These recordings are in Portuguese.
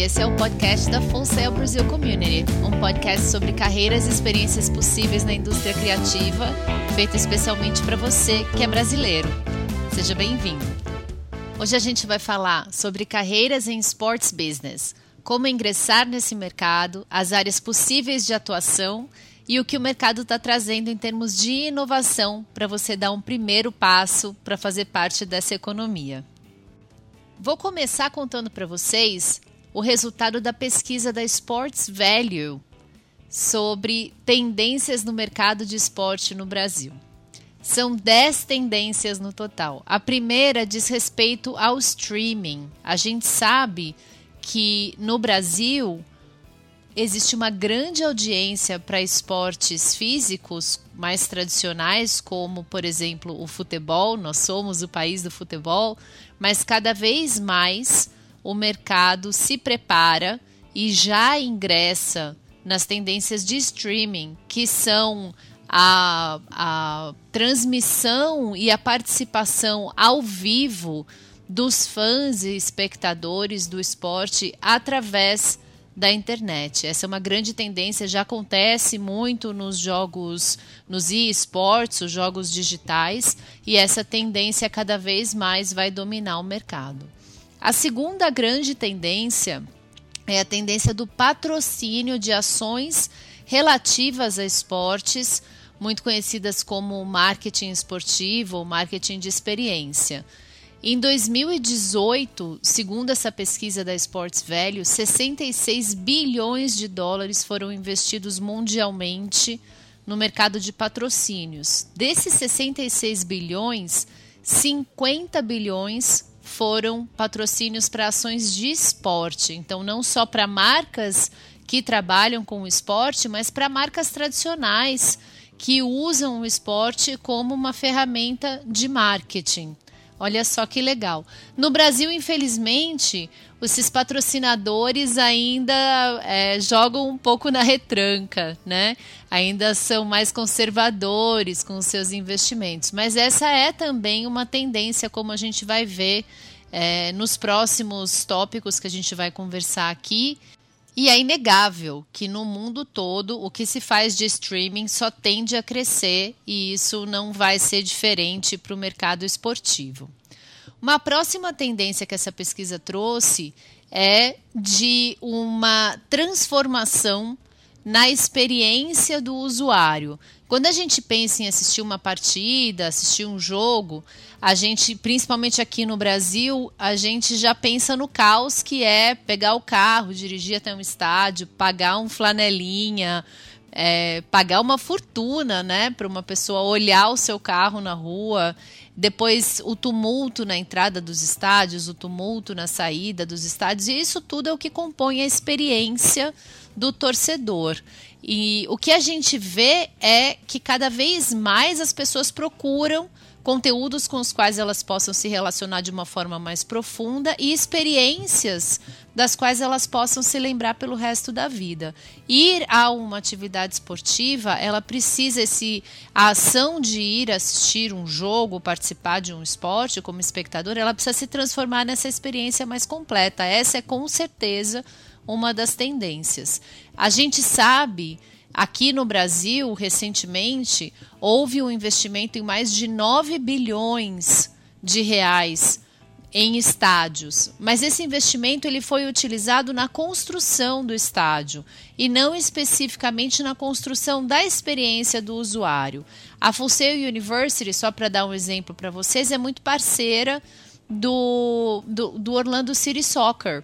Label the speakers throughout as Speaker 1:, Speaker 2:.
Speaker 1: esse é o podcast da Full Sail Brasil Community, um podcast sobre carreiras e experiências possíveis na indústria criativa, feito especialmente para você que é brasileiro. Seja bem-vindo. Hoje a gente vai falar sobre carreiras em sports business, como ingressar nesse mercado, as áreas possíveis de atuação e o que o mercado está trazendo em termos de inovação para você dar um primeiro passo para fazer parte dessa economia. Vou começar contando para vocês o resultado da pesquisa da Sports Value sobre tendências no mercado de esporte no Brasil. São 10 tendências no total. A primeira diz respeito ao streaming. A gente sabe que no Brasil existe uma grande audiência para esportes físicos mais tradicionais, como, por exemplo, o futebol. Nós somos o país do futebol, mas cada vez mais o mercado se prepara e já ingressa nas tendências de streaming, que são a, a transmissão e a participação ao vivo dos fãs e espectadores do esporte através da internet. Essa é uma grande tendência, já acontece muito nos jogos, nos e-sports, os jogos digitais, e essa tendência cada vez mais vai dominar o mercado. A segunda grande tendência é a tendência do patrocínio de ações relativas a esportes, muito conhecidas como marketing esportivo ou marketing de experiência. Em 2018, segundo essa pesquisa da Sports Value, 66 bilhões de dólares foram investidos mundialmente no mercado de patrocínios. Desses 66 bilhões, 50 bilhões foram patrocínios para ações de esporte. Então, não só para marcas que trabalham com o esporte, mas para marcas tradicionais que usam o esporte como uma ferramenta de marketing. Olha só que legal. No Brasil, infelizmente, esses patrocinadores ainda é, jogam um pouco na retranca, né? Ainda são mais conservadores com os seus investimentos. Mas essa é também uma tendência, como a gente vai ver é, nos próximos tópicos que a gente vai conversar aqui. E é inegável que no mundo todo o que se faz de streaming só tende a crescer e isso não vai ser diferente para o mercado esportivo. Uma próxima tendência que essa pesquisa trouxe é de uma transformação na experiência do usuário. Quando a gente pensa em assistir uma partida, assistir um jogo, a gente, principalmente aqui no Brasil, a gente já pensa no caos que é pegar o carro, dirigir até um estádio, pagar um flanelinha, é, pagar uma fortuna, né, para uma pessoa olhar o seu carro na rua. Depois o tumulto na entrada dos estádios, o tumulto na saída dos estádios, e isso tudo é o que compõe a experiência do torcedor. E o que a gente vê é que cada vez mais as pessoas procuram conteúdos com os quais elas possam se relacionar de uma forma mais profunda e experiências das quais elas possam se lembrar pelo resto da vida. Ir a uma atividade esportiva, ela precisa esse a ação de ir assistir um jogo, participar de um esporte como espectador, ela precisa se transformar nessa experiência mais completa. Essa é com certeza uma das tendências. A gente sabe Aqui no Brasil, recentemente, houve um investimento em mais de 9 bilhões de reais em estádios, mas esse investimento ele foi utilizado na construção do estádio e não especificamente na construção da experiência do usuário. A Full Sail University, só para dar um exemplo para vocês, é muito parceira do, do, do Orlando City Soccer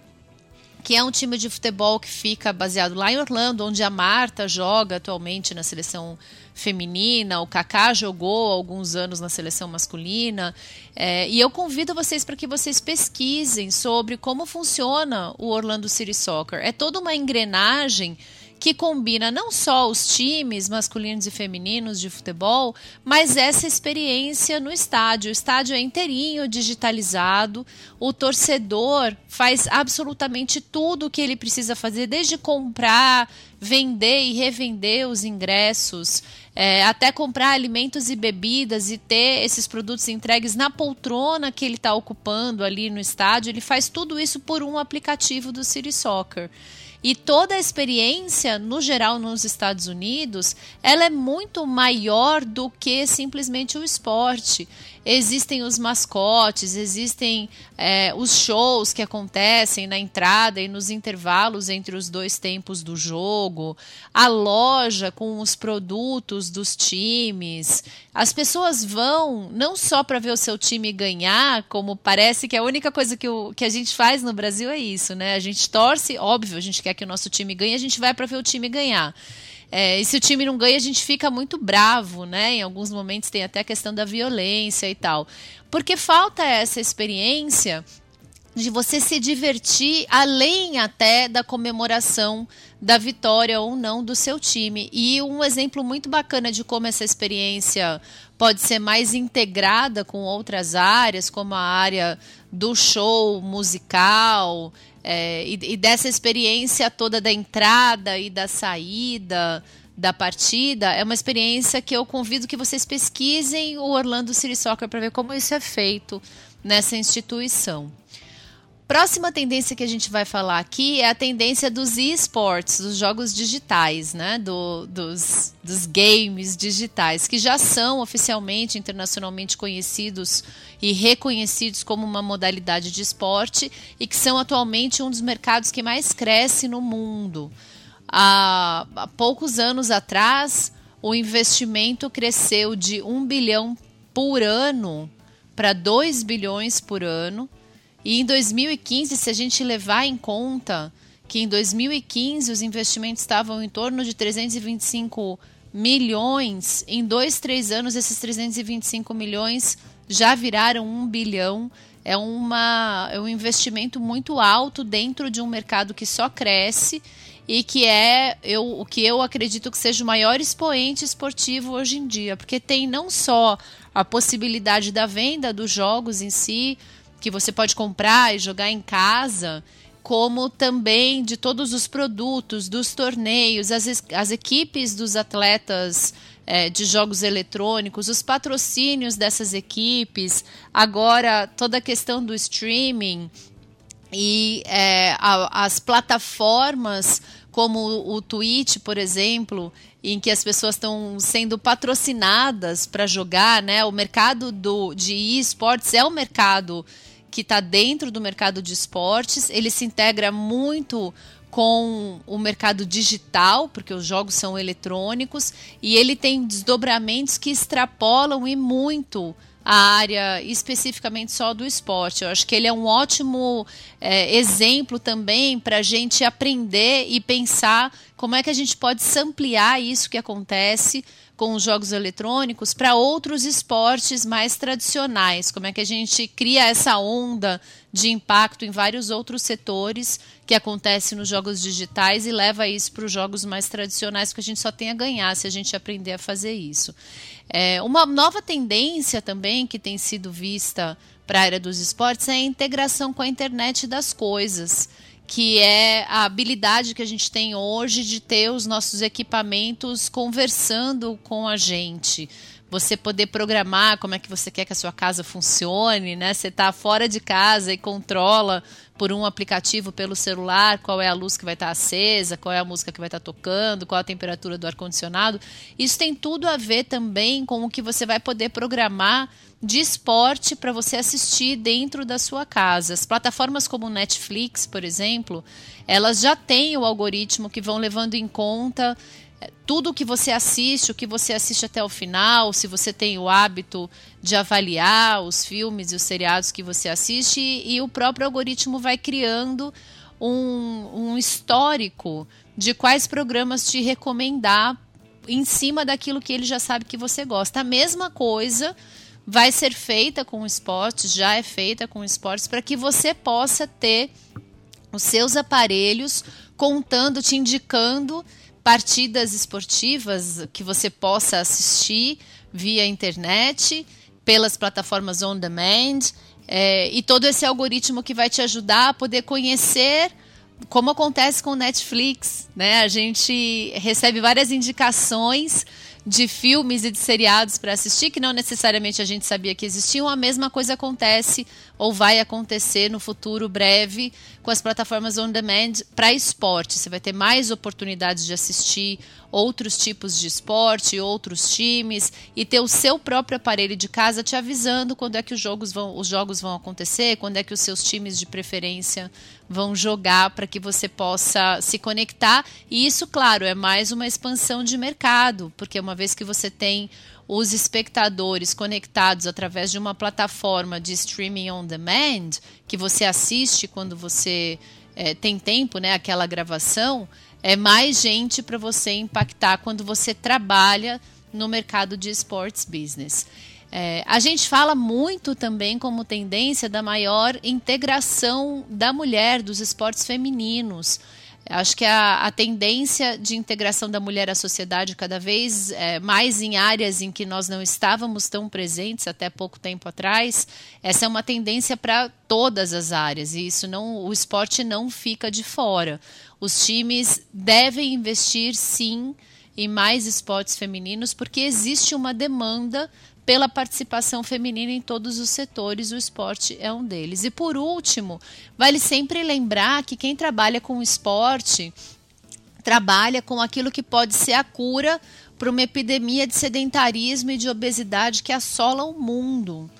Speaker 1: que é um time de futebol que fica baseado lá em Orlando, onde a Marta joga atualmente na seleção feminina, o Kaká jogou alguns anos na seleção masculina. É, e eu convido vocês para que vocês pesquisem sobre como funciona o Orlando City Soccer. É toda uma engrenagem que combina não só os times masculinos e femininos de futebol, mas essa experiência no estádio. O estádio é inteirinho digitalizado, o torcedor faz absolutamente tudo o que ele precisa fazer, desde comprar, vender e revender os ingressos, é, até comprar alimentos e bebidas e ter esses produtos entregues na poltrona que ele está ocupando ali no estádio. Ele faz tudo isso por um aplicativo do City Soccer. E toda a experiência, no geral, nos Estados Unidos, ela é muito maior do que simplesmente o esporte. Existem os mascotes, existem é, os shows que acontecem na entrada e nos intervalos entre os dois tempos do jogo, a loja com os produtos dos times. As pessoas vão não só para ver o seu time ganhar, como parece que a única coisa que, o, que a gente faz no Brasil é isso, né? A gente torce, óbvio, a gente quer que o nosso time ganhe, a gente vai para ver o time ganhar. É, e se o time não ganha, a gente fica muito bravo, né? Em alguns momentos tem até a questão da violência e tal. Porque falta essa experiência de você se divertir além até da comemoração da vitória ou não do seu time. E um exemplo muito bacana de como essa experiência pode ser mais integrada com outras áreas, como a área do show musical, é, e, e dessa experiência toda da entrada e da saída da partida, é uma experiência que eu convido que vocês pesquisem o Orlando City Soccer para ver como isso é feito nessa instituição. Próxima tendência que a gente vai falar aqui é a tendência dos esports, dos jogos digitais, né? Do, dos, dos games digitais, que já são oficialmente, internacionalmente conhecidos e reconhecidos como uma modalidade de esporte e que são atualmente um dos mercados que mais cresce no mundo. Há, há poucos anos atrás, o investimento cresceu de 1 bilhão por ano para 2 bilhões por ano e em 2015, se a gente levar em conta que em 2015 os investimentos estavam em torno de 325 milhões, em dois, três anos esses 325 milhões já viraram um bilhão. É, uma, é um investimento muito alto dentro de um mercado que só cresce e que é eu, o que eu acredito que seja o maior expoente esportivo hoje em dia, porque tem não só a possibilidade da venda dos jogos em si, que você pode comprar e jogar em casa, como também de todos os produtos, dos torneios, as, as equipes dos atletas é, de jogos eletrônicos, os patrocínios dessas equipes, agora toda a questão do streaming e é, a, as plataformas como o, Twitch, por exemplo, em que as pessoas estão sendo patrocinadas para jogar, né? O mercado do, de esportes é um mercado que está dentro do mercado de esportes, ele se integra muito com o mercado digital, porque os jogos são eletrônicos, e ele tem desdobramentos que extrapolam e muito a área especificamente só do esporte. Eu acho que ele é um ótimo é, exemplo também para a gente aprender e pensar como é que a gente pode ampliar isso que acontece com os jogos eletrônicos para outros esportes mais tradicionais? Como é que a gente cria essa onda de impacto em vários outros setores que acontece nos jogos digitais e leva isso para os jogos mais tradicionais, que a gente só tem a ganhar se a gente aprender a fazer isso. É, uma nova tendência também que tem sido vista para a área dos esportes é a integração com a internet das coisas que é a habilidade que a gente tem hoje de ter os nossos equipamentos conversando com a gente. Você poder programar como é que você quer que a sua casa funcione, né? Você está fora de casa e controla por um aplicativo pelo celular qual é a luz que vai estar acesa, qual é a música que vai estar tocando, qual a temperatura do ar-condicionado. Isso tem tudo a ver também com o que você vai poder programar de esporte para você assistir dentro da sua casa. As plataformas como Netflix, por exemplo, elas já têm o algoritmo que vão levando em conta tudo o que você assiste, o que você assiste até o final, se você tem o hábito de avaliar os filmes e os seriados que você assiste, e, e o próprio algoritmo vai criando um, um histórico de quais programas te recomendar em cima daquilo que ele já sabe que você gosta. A mesma coisa vai ser feita com esportes, já é feita com esportes, para que você possa ter os seus aparelhos contando, te indicando partidas esportivas que você possa assistir via internet, pelas plataformas on demand, é, e todo esse algoritmo que vai te ajudar a poder conhecer como acontece com o Netflix, né? A gente recebe várias indicações de filmes e de seriados para assistir que não necessariamente a gente sabia que existiam. A mesma coisa acontece ou vai acontecer no futuro breve com as plataformas on demand para esporte. Você vai ter mais oportunidades de assistir outros tipos de esporte, outros times e ter o seu próprio aparelho de casa te avisando quando é que os jogos vão, os jogos vão acontecer, quando é que os seus times de preferência vão jogar para que você possa se conectar. E isso, claro, é mais uma expansão de mercado, porque uma vez que você tem os espectadores conectados através de uma plataforma de streaming on demand, que você assiste quando você é, tem tempo, né, aquela gravação, é mais gente para você impactar quando você trabalha no mercado de sports business. É, a gente fala muito também como tendência da maior integração da mulher, dos esportes femininos. Acho que a, a, tendência de integração da mulher à sociedade cada vez é, mais em áreas em que nós não estávamos tão presentes até pouco tempo atrás, essa é uma tendência para todas as áreas e isso não, o esporte não fica de fora. Os times devem investir sim em mais esportes femininos porque existe uma demanda pela participação feminina em todos os setores, o esporte é um deles. E por último, vale sempre lembrar que quem trabalha com esporte trabalha com aquilo que pode ser a cura para uma epidemia de sedentarismo e de obesidade que assola o mundo.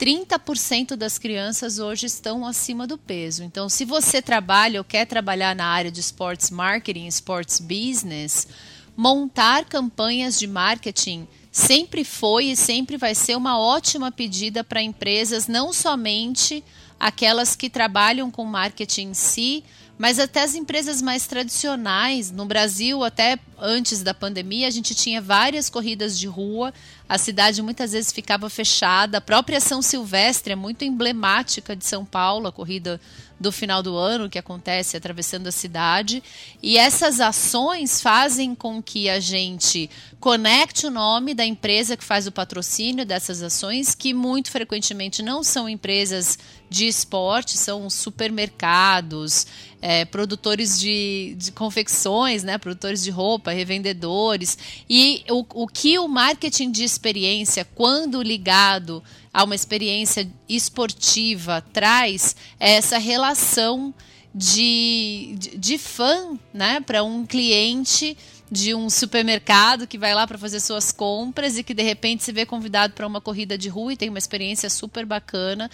Speaker 1: 30% das crianças hoje estão acima do peso. Então, se você trabalha ou quer trabalhar na área de sports marketing, sports business, montar campanhas de marketing sempre foi e sempre vai ser uma ótima pedida para empresas, não somente aquelas que trabalham com marketing em si, mas até as empresas mais tradicionais. No Brasil, até antes da pandemia, a gente tinha várias corridas de rua, a cidade muitas vezes ficava fechada. A própria São Silvestre é muito emblemática de São Paulo, a corrida do final do ano que acontece atravessando a cidade. E essas ações fazem com que a gente conecte o nome da empresa que faz o patrocínio dessas ações, que muito frequentemente não são empresas de esporte, são supermercados, é, produtores de, de confecções, né, produtores de roupa, revendedores. E o, o que o marketing de experiência, quando ligado a uma experiência esportiva, traz essa relação de, de, de fã né, para um cliente de um supermercado que vai lá para fazer suas compras e que de repente se vê convidado para uma corrida de rua e tem uma experiência super bacana.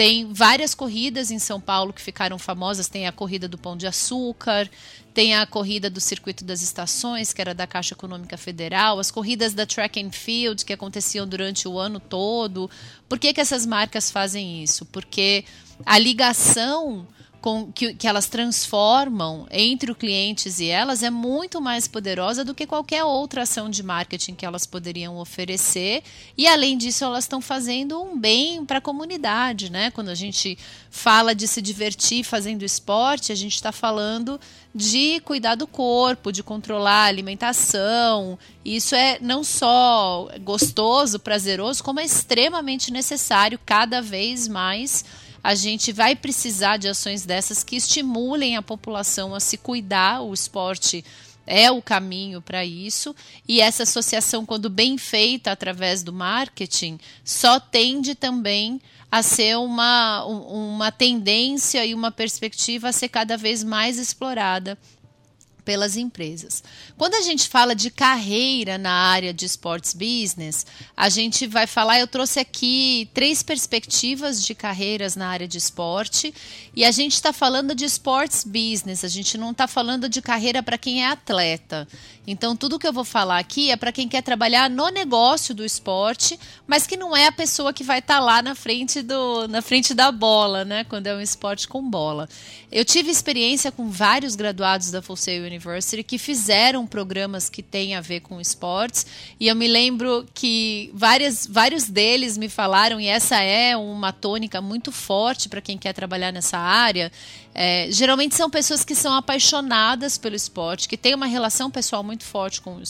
Speaker 1: Tem várias corridas em São Paulo que ficaram famosas. Tem a corrida do Pão de Açúcar, tem a corrida do Circuito das Estações, que era da Caixa Econômica Federal, as corridas da Track and Field, que aconteciam durante o ano todo. Por que, que essas marcas fazem isso? Porque a ligação com, que, que elas transformam entre os clientes e elas é muito mais poderosa do que qualquer outra ação de marketing que elas poderiam oferecer. E além disso, elas estão fazendo um bem para a comunidade, né? Quando a gente fala de se divertir fazendo esporte, a gente está falando de cuidar do corpo, de controlar a alimentação. Isso é não só gostoso, prazeroso, como é extremamente necessário cada vez mais a gente vai precisar de ações dessas que estimulem a população a se cuidar. O esporte é o caminho para isso. E essa associação, quando bem feita através do marketing, só tende também a ser uma, uma tendência e uma perspectiva a ser cada vez mais explorada pelas empresas. Quando a gente fala de carreira na área de sports business, a gente vai falar, eu trouxe aqui três perspectivas de carreiras na área de esporte, e a gente está falando de sports business, a gente não está falando de carreira para quem é atleta. Então, tudo que eu vou falar aqui é para quem quer trabalhar no negócio do esporte, mas que não é a pessoa que vai estar tá lá na frente, do, na frente da bola, né? Quando é um esporte com bola. Eu tive experiência com vários graduados da Full Sail University que fizeram programas que têm a ver com esportes. E eu me lembro que várias, vários deles me falaram, e essa é uma tônica muito forte para quem quer trabalhar nessa área. É, geralmente são pessoas que são apaixonadas pelo esporte, que têm uma relação pessoal muito forte com,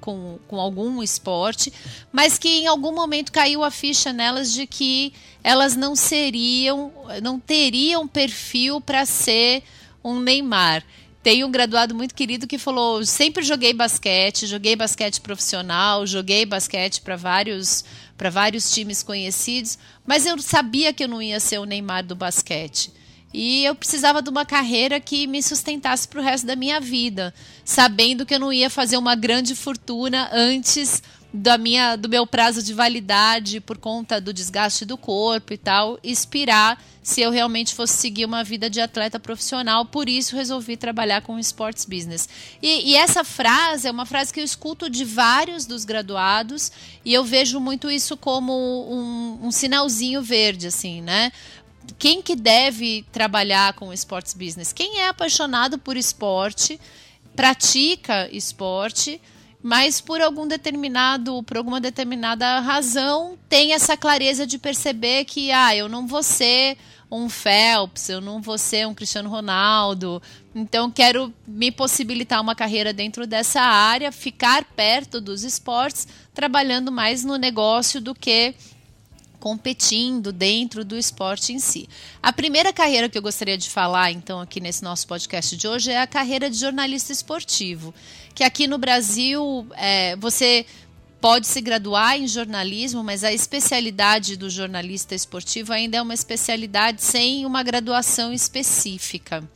Speaker 1: com, com algum esporte, mas que em algum momento caiu a ficha nelas de que elas não seriam, não teriam perfil para ser um Neymar. Tem um graduado muito querido que falou: sempre joguei basquete, joguei basquete profissional, joguei basquete para vários para vários times conhecidos, mas eu sabia que eu não ia ser o Neymar do basquete. E eu precisava de uma carreira que me sustentasse para o resto da minha vida, sabendo que eu não ia fazer uma grande fortuna antes da minha, do meu prazo de validade por conta do desgaste do corpo e tal, expirar se eu realmente fosse seguir uma vida de atleta profissional. Por isso resolvi trabalhar com sports business. E, e essa frase é uma frase que eu escuto de vários dos graduados e eu vejo muito isso como um, um sinalzinho verde, assim, né? Quem que deve trabalhar com sports business? Quem é apaixonado por esporte, pratica esporte mas por algum determinado, por alguma determinada razão, tem essa clareza de perceber que ah, eu não vou ser um Phelps, eu não vou ser um Cristiano Ronaldo, então quero me possibilitar uma carreira dentro dessa área, ficar perto dos esportes, trabalhando mais no negócio do que competindo dentro do esporte em si. A primeira carreira que eu gostaria de falar, então, aqui nesse nosso podcast de hoje é a carreira de jornalista esportivo. Que aqui no Brasil é, você pode se graduar em jornalismo, mas a especialidade do jornalista esportivo ainda é uma especialidade sem uma graduação específica.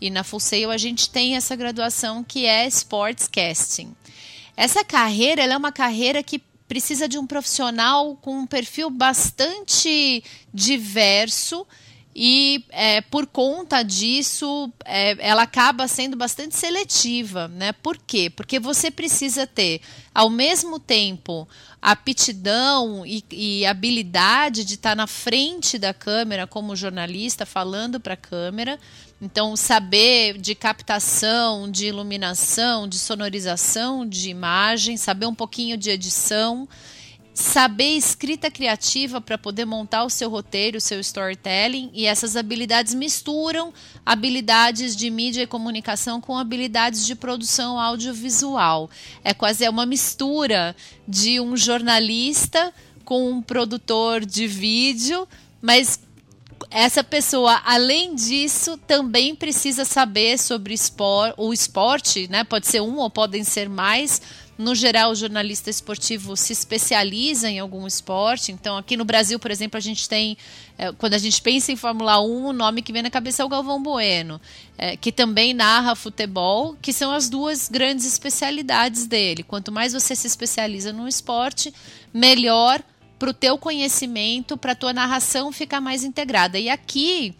Speaker 1: E na Full Sail a gente tem essa graduação que é Sportscasting. Essa carreira é uma carreira que precisa de um profissional com um perfil bastante diverso e é, por conta disso é, ela acaba sendo bastante seletiva, né? Por quê? Porque você precisa ter ao mesmo tempo aptidão e, e habilidade de estar na frente da câmera como jornalista falando para a câmera, então, saber de captação, de iluminação, de sonorização de imagem, saber um pouquinho de edição, saber escrita criativa para poder montar o seu roteiro, o seu storytelling, e essas habilidades misturam habilidades de mídia e comunicação com habilidades de produção audiovisual. É quase é uma mistura de um jornalista com um produtor de vídeo, mas essa pessoa, além disso, também precisa saber sobre espor, o esporte, né? Pode ser um ou podem ser mais. No geral, o jornalista esportivo se especializa em algum esporte. Então, aqui no Brasil, por exemplo, a gente tem, é, quando a gente pensa em Fórmula 1, o nome que vem na cabeça é o Galvão Bueno, é, que também narra futebol, que são as duas grandes especialidades dele. Quanto mais você se especializa no esporte, melhor para o teu conhecimento, para a tua narração ficar mais integrada. E aqui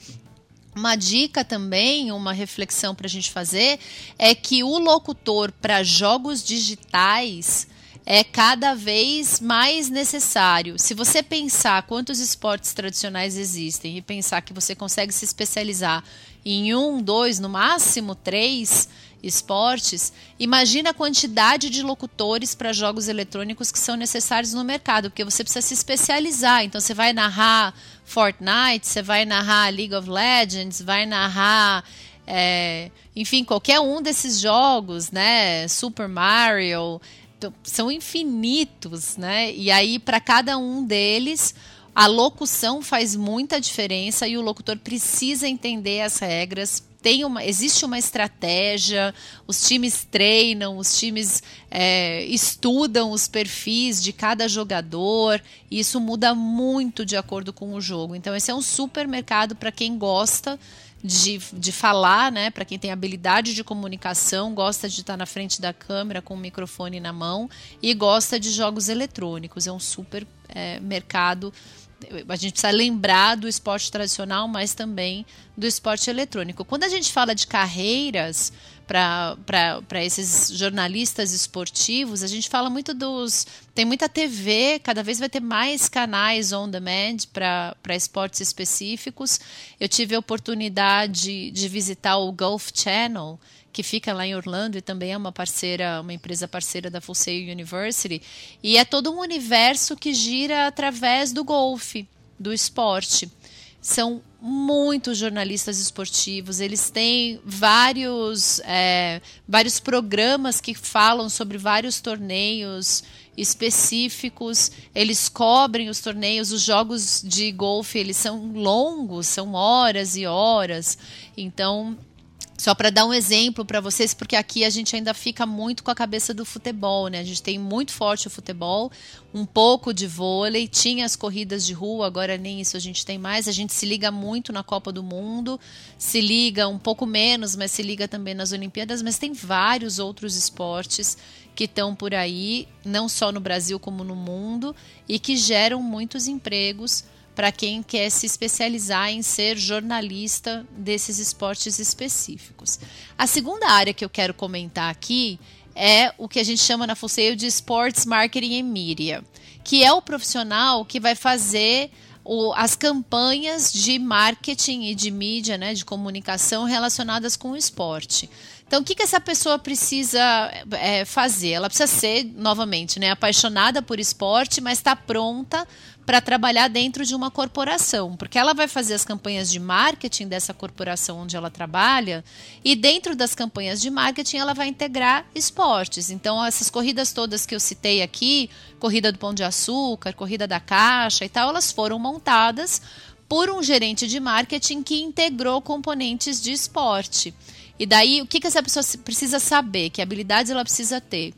Speaker 1: uma dica também, uma reflexão para a gente fazer, é que o locutor para jogos digitais é cada vez mais necessário. Se você pensar quantos esportes tradicionais existem e pensar que você consegue se especializar em um, dois, no máximo três, esportes, imagina a quantidade de locutores para jogos eletrônicos que são necessários no mercado, porque você precisa se especializar. Então você vai narrar Fortnite, você vai narrar League of Legends, vai narrar é, enfim, qualquer um desses jogos, né? Super Mario, então, são infinitos, né? E aí, para cada um deles, a locução faz muita diferença e o locutor precisa entender as regras tem uma, existe uma estratégia, os times treinam, os times é, estudam os perfis de cada jogador, e isso muda muito de acordo com o jogo. Então, esse é um super mercado para quem gosta de, de falar, né? Para quem tem habilidade de comunicação, gosta de estar na frente da câmera com o microfone na mão e gosta de jogos eletrônicos. É um super é, mercado a gente precisa lembrar do esporte tradicional, mas também do esporte eletrônico. Quando a gente fala de carreiras para esses jornalistas esportivos, a gente fala muito dos. Tem muita TV, cada vez vai ter mais canais on demand para esportes específicos. Eu tive a oportunidade de visitar o Golf Channel, que fica lá em Orlando e também é uma parceira, uma empresa parceira da Full Sail University, e é todo um universo que gira através do golfe, do esporte. São muitos jornalistas esportivos, eles têm vários, é, vários programas que falam sobre vários torneios específicos, eles cobrem os torneios, os jogos de golfe, eles são longos, são horas e horas, então só para dar um exemplo para vocês, porque aqui a gente ainda fica muito com a cabeça do futebol, né? A gente tem muito forte o futebol, um pouco de vôlei, tinha as corridas de rua, agora nem isso a gente tem mais. A gente se liga muito na Copa do Mundo, se liga um pouco menos, mas se liga também nas Olimpíadas, mas tem vários outros esportes que estão por aí, não só no Brasil como no mundo, e que geram muitos empregos para quem quer se especializar em ser jornalista desses esportes específicos. A segunda área que eu quero comentar aqui é o que a gente chama na Fuseio de Sports Marketing e Media, que é o profissional que vai fazer o, as campanhas de marketing e de mídia, né, de comunicação relacionadas com o esporte. Então, o que, que essa pessoa precisa é, fazer? Ela precisa ser, novamente, né, apaixonada por esporte, mas está pronta para trabalhar dentro de uma corporação, porque ela vai fazer as campanhas de marketing dessa corporação onde ela trabalha e dentro das campanhas de marketing ela vai integrar esportes. Então essas corridas todas que eu citei aqui, corrida do Pão de Açúcar, corrida da Caixa e tal, elas foram montadas por um gerente de marketing que integrou componentes de esporte. E daí, o que, que essa pessoa precisa saber? Que habilidades ela precisa ter?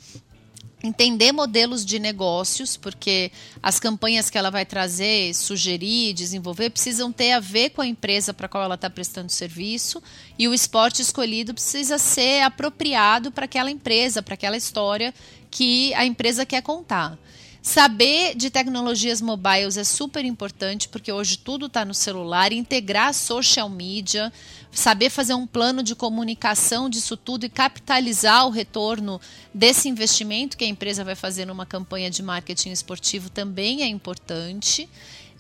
Speaker 1: entender modelos de negócios, porque as campanhas que ela vai trazer, sugerir, desenvolver, precisam ter a ver com a empresa para qual ela está prestando serviço, e o esporte escolhido precisa ser apropriado para aquela empresa, para aquela história que a empresa quer contar. Saber de tecnologias mobiles é super importante, porque hoje tudo está no celular, integrar social media, saber fazer um plano de comunicação disso tudo e capitalizar o retorno desse investimento que a empresa vai fazer numa campanha de marketing esportivo também é importante.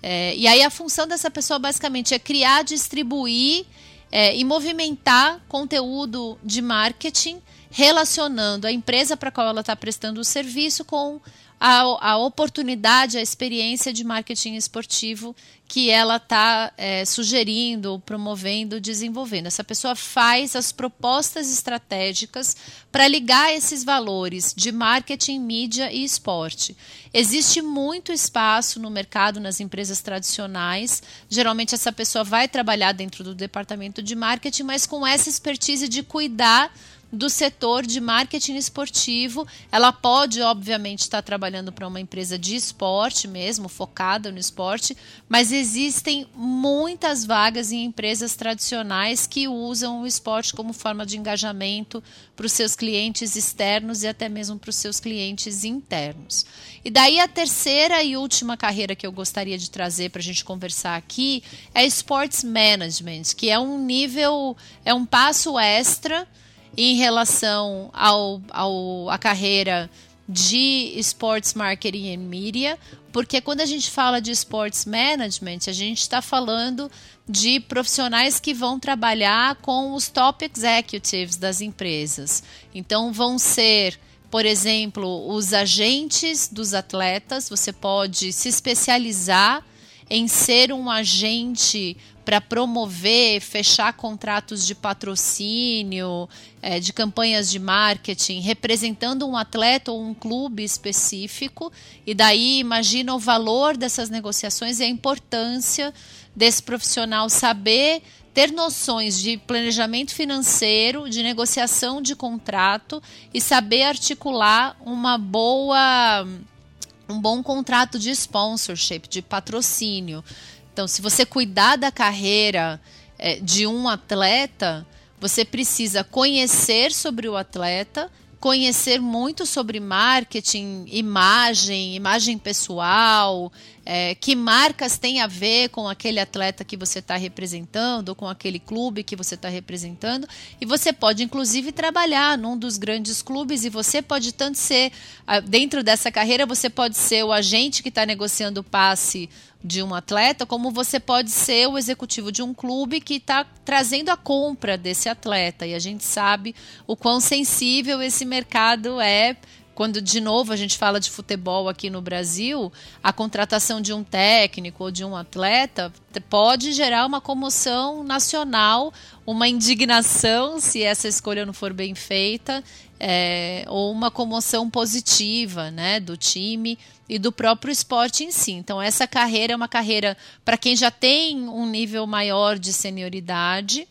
Speaker 1: É, e aí a função dessa pessoa basicamente é criar, distribuir é, e movimentar conteúdo de marketing relacionando a empresa para a qual ela está prestando o serviço com a, a oportunidade, a experiência de marketing esportivo que ela está é, sugerindo, promovendo, desenvolvendo. Essa pessoa faz as propostas estratégicas para ligar esses valores de marketing, mídia e esporte. Existe muito espaço no mercado, nas empresas tradicionais. Geralmente, essa pessoa vai trabalhar dentro do departamento de marketing, mas com essa expertise de cuidar do setor de marketing esportivo. Ela pode, obviamente, estar trabalhando para uma empresa de esporte mesmo, focada no esporte, mas existem muitas vagas em empresas tradicionais que usam o esporte como forma de engajamento para os seus clientes externos e até mesmo para os seus clientes internos. E daí a terceira e última carreira que eu gostaria de trazer para a gente conversar aqui é Sports Management, que é um nível, é um passo extra em relação ao, ao a carreira de Sports Marketing and Media, porque quando a gente fala de Sports Management, a gente está falando de profissionais que vão trabalhar com os top executives das empresas. Então, vão ser, por exemplo, os agentes dos atletas, você pode se especializar em ser um agente para promover, fechar contratos de patrocínio, é, de campanhas de marketing, representando um atleta ou um clube específico. E daí imagina o valor dessas negociações e a importância desse profissional saber ter noções de planejamento financeiro, de negociação de contrato e saber articular uma boa um bom contrato de sponsorship, de patrocínio. Então, se você cuidar da carreira é, de um atleta, você precisa conhecer sobre o atleta, conhecer muito sobre marketing, imagem, imagem pessoal, é, que marcas tem a ver com aquele atleta que você está representando, ou com aquele clube que você está representando. E você pode, inclusive, trabalhar num dos grandes clubes e você pode tanto ser, dentro dessa carreira, você pode ser o agente que está negociando o passe de um atleta, como você pode ser o executivo de um clube que está trazendo a compra desse atleta. E a gente sabe o quão sensível esse mercado é quando de novo a gente fala de futebol aqui no Brasil, a contratação de um técnico ou de um atleta pode gerar uma comoção nacional, uma indignação se essa escolha não for bem feita, é, ou uma comoção positiva né, do time e do próprio esporte em si. Então, essa carreira é uma carreira para quem já tem um nível maior de senioridade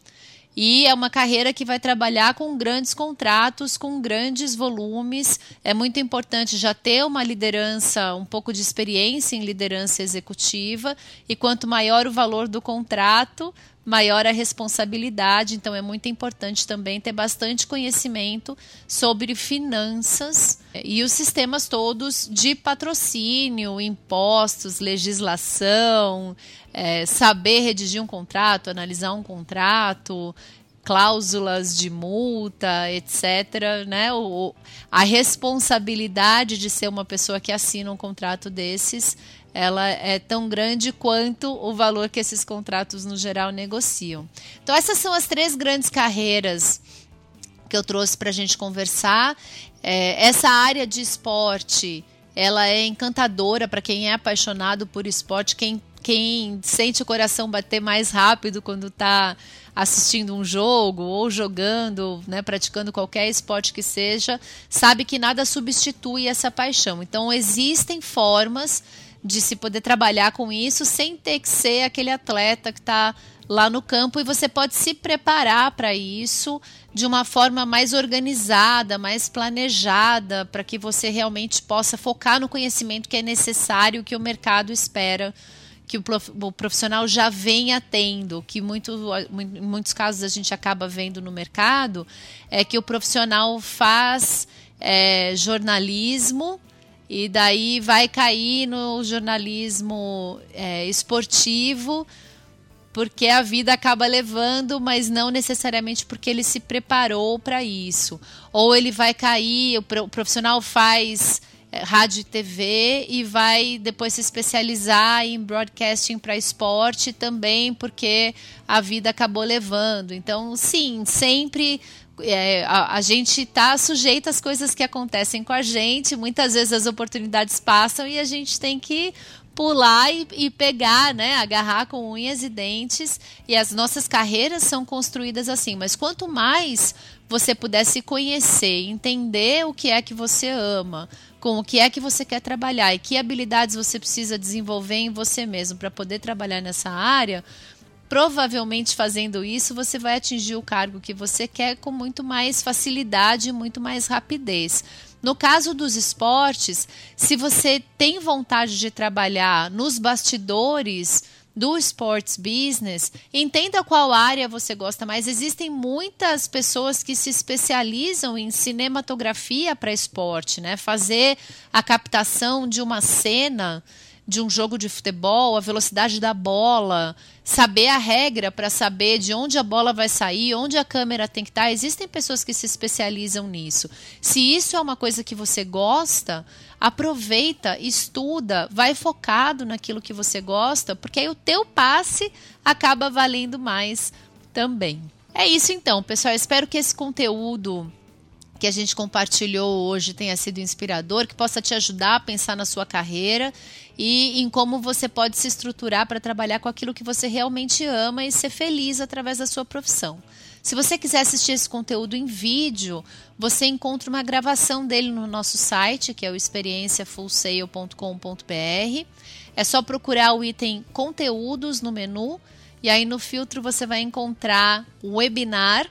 Speaker 1: e é uma carreira que vai trabalhar com grandes contratos, com grandes volumes. É muito importante já ter uma liderança, um pouco de experiência em liderança executiva. E quanto maior o valor do contrato, maior a responsabilidade. Então, é muito importante também ter bastante conhecimento sobre finanças e os sistemas todos de patrocínio, impostos, legislação, é, saber redigir um contrato, analisar um contrato, cláusulas de multa, etc. Né? O, a responsabilidade de ser uma pessoa que assina um contrato desses ela é tão grande quanto o valor que esses contratos no geral negociam. Então essas são as três grandes carreiras que eu trouxe para a gente conversar. É, essa área de esporte, ela é encantadora para quem é apaixonado por esporte, quem, quem sente o coração bater mais rápido quando está assistindo um jogo ou jogando, né, praticando qualquer esporte que seja, sabe que nada substitui essa paixão. Então existem formas de se poder trabalhar com isso sem ter que ser aquele atleta que está lá no campo e você pode se preparar para isso de uma forma mais organizada, mais planejada, para que você realmente possa focar no conhecimento que é necessário, que o mercado espera que o profissional já venha tendo, que muito, em muitos casos a gente acaba vendo no mercado, é que o profissional faz é, jornalismo e daí vai cair no jornalismo é, esportivo, porque a vida acaba levando, mas não necessariamente porque ele se preparou para isso. Ou ele vai cair, o profissional faz rádio e TV e vai depois se especializar em broadcasting para esporte também, porque a vida acabou levando. Então, sim, sempre é, a, a, gente está sujeito às coisas que acontecem com a gente. Muitas vezes as oportunidades passam e a gente tem que pular e, e, pegar, né, agarrar com unhas e dentes. E as nossas carreiras são construídas assim. Mas quanto mais você puder se conhecer, entender o que é que você ama, com o que é que você quer trabalhar e que habilidades você precisa desenvolver em você mesmo para poder trabalhar nessa área, provavelmente fazendo isso, você vai atingir o cargo que você quer com muito mais facilidade e muito mais rapidez. No caso dos esportes, se você tem vontade de trabalhar nos bastidores do sports business, entenda qual área você gosta mais. Existem muitas pessoas que se especializam em cinematografia para esporte, né? Fazer a captação de uma cena de um jogo de futebol, a velocidade da bola, saber a regra para saber de onde a bola vai sair, onde a câmera tem que estar. Tá. Existem pessoas que se especializam nisso. Se isso é uma coisa que você gosta, aproveita, estuda, vai focado naquilo que você gosta, porque aí o teu passe acaba valendo mais também. É isso então, pessoal. Espero que esse conteúdo que a gente compartilhou hoje tenha sido inspirador, que possa te ajudar a pensar na sua carreira e em como você pode se estruturar para trabalhar com aquilo que você realmente ama e ser feliz através da sua profissão. Se você quiser assistir esse conteúdo em vídeo, você encontra uma gravação dele no nosso site, que é o experienciafullsale.com.br. É só procurar o item conteúdos no menu e aí no filtro você vai encontrar o webinar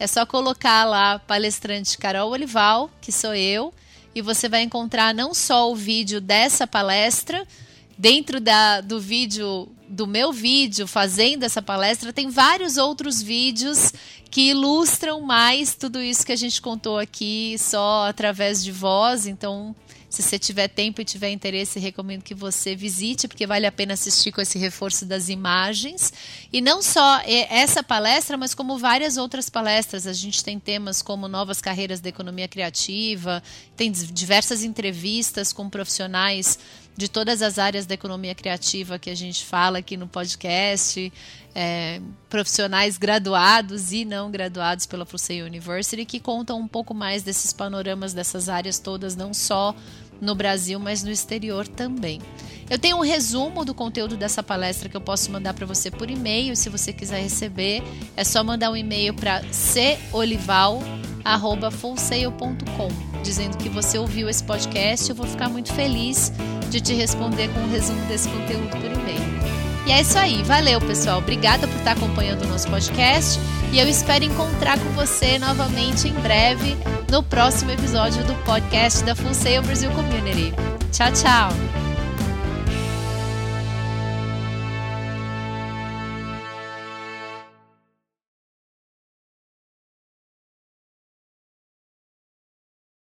Speaker 1: é só colocar lá palestrante Carol Olival, que sou eu, e você vai encontrar não só o vídeo dessa palestra, dentro da, do vídeo, do meu vídeo fazendo essa palestra, tem vários outros vídeos que ilustram mais tudo isso que a gente contou aqui só através de voz. Então, Se você tiver tempo e tiver interesse, recomendo que você visite, porque vale a pena assistir com esse reforço das imagens. E não só essa palestra, mas como várias outras palestras. A gente tem temas como novas carreiras da economia criativa, tem diversas entrevistas com profissionais de todas as áreas da economia criativa que a gente fala aqui no podcast, é, profissionais graduados e não graduados pela Fusei University, que contam um pouco mais desses panoramas dessas áreas todas, não só no Brasil, mas no exterior também. Eu tenho um resumo do conteúdo dessa palestra que eu posso mandar para você por e-mail, se você quiser receber, é só mandar um e-mail para colival@fullsail.com, dizendo que você ouviu esse podcast, eu vou ficar muito feliz de te responder com um resumo desse conteúdo por e-mail. É isso aí, valeu pessoal, obrigada por estar acompanhando o nosso podcast e eu espero encontrar com você novamente em breve no próximo episódio do podcast da Full Sail Brasil Community. Tchau, tchau!